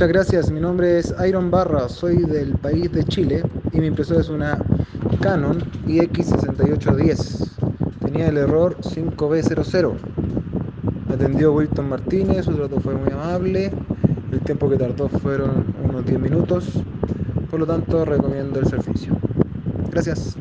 Muchas gracias, mi nombre es Iron Barra, soy del país de Chile y mi impresora es una Canon IX6810. Tenía el error 5B00. Atendió Wilton Martínez, su trato fue muy amable. El tiempo que tardó fueron unos 10 minutos. Por lo tanto, recomiendo el servicio. Gracias.